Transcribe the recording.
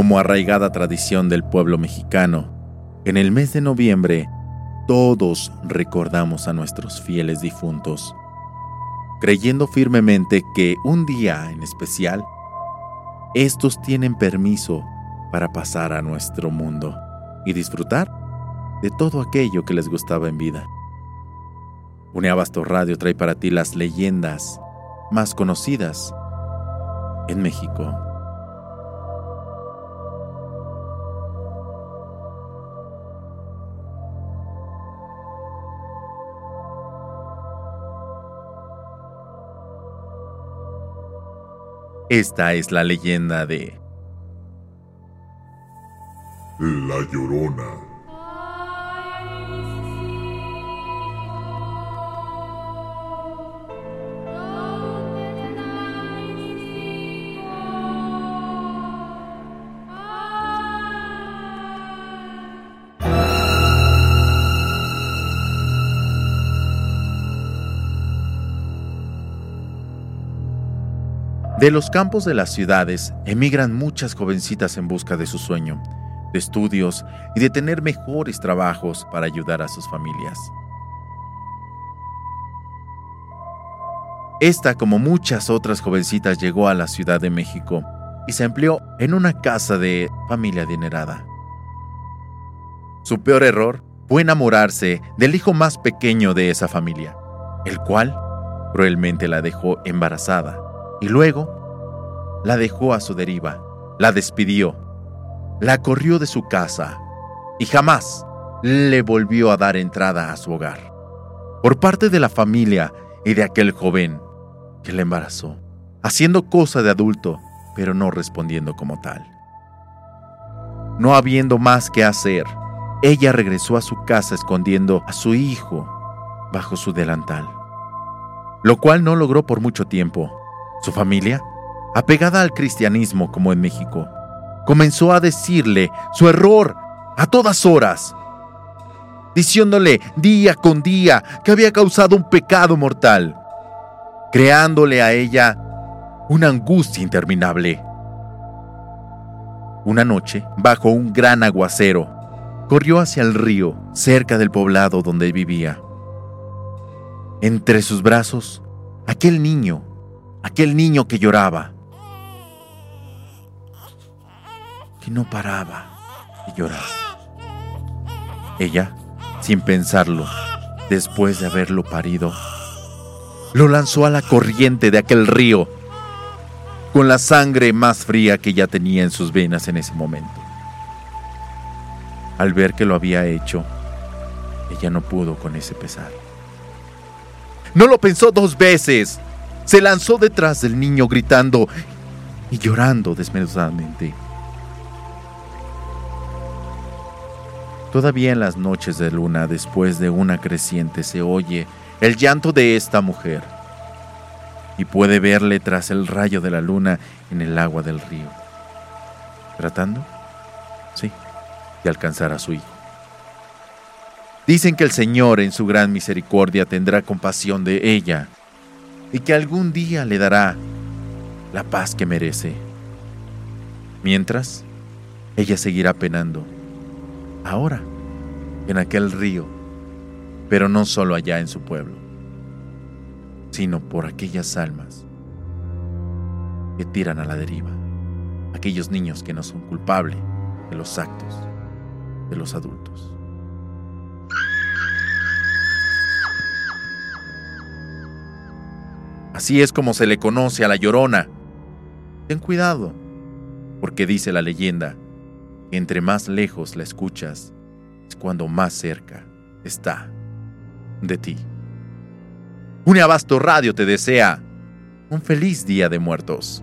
Como arraigada tradición del pueblo mexicano, en el mes de noviembre todos recordamos a nuestros fieles difuntos, creyendo firmemente que un día en especial, estos tienen permiso para pasar a nuestro mundo y disfrutar de todo aquello que les gustaba en vida. Uneabasto Radio trae para ti las leyendas más conocidas en México. Esta es la leyenda de La Llorona. De los campos de las ciudades emigran muchas jovencitas en busca de su sueño, de estudios y de tener mejores trabajos para ayudar a sus familias. Esta, como muchas otras jovencitas, llegó a la Ciudad de México y se empleó en una casa de familia adinerada. Su peor error fue enamorarse del hijo más pequeño de esa familia, el cual cruelmente la dejó embarazada y luego la dejó a su deriva, la despidió, la corrió de su casa y jamás le volvió a dar entrada a su hogar. Por parte de la familia y de aquel joven que la embarazó, haciendo cosa de adulto, pero no respondiendo como tal. No habiendo más que hacer, ella regresó a su casa escondiendo a su hijo bajo su delantal, lo cual no logró por mucho tiempo, su familia, apegada al cristianismo como en México, comenzó a decirle su error a todas horas, diciéndole día con día que había causado un pecado mortal, creándole a ella una angustia interminable. Una noche, bajo un gran aguacero, corrió hacia el río, cerca del poblado donde vivía. Entre sus brazos, aquel niño aquel niño que lloraba, que no paraba de llorar. Ella, sin pensarlo, después de haberlo parido, lo lanzó a la corriente de aquel río, con la sangre más fría que ya tenía en sus venas en ese momento. Al ver que lo había hecho, ella no pudo con ese pesar. No lo pensó dos veces se lanzó detrás del niño gritando y llorando desmedradamente. Todavía en las noches de luna, después de una creciente, se oye el llanto de esta mujer y puede verle tras el rayo de la luna en el agua del río, tratando, sí, de alcanzar a su hijo. Dicen que el Señor en su gran misericordia tendrá compasión de ella y que algún día le dará la paz que merece. Mientras, ella seguirá penando, ahora, en aquel río, pero no solo allá en su pueblo, sino por aquellas almas que tiran a la deriva, aquellos niños que no son culpables de los actos de los adultos. Así es como se le conoce a la llorona. Ten cuidado, porque dice la leyenda, que entre más lejos la escuchas, es cuando más cerca está de ti. Abasto Radio te desea un feliz día de muertos.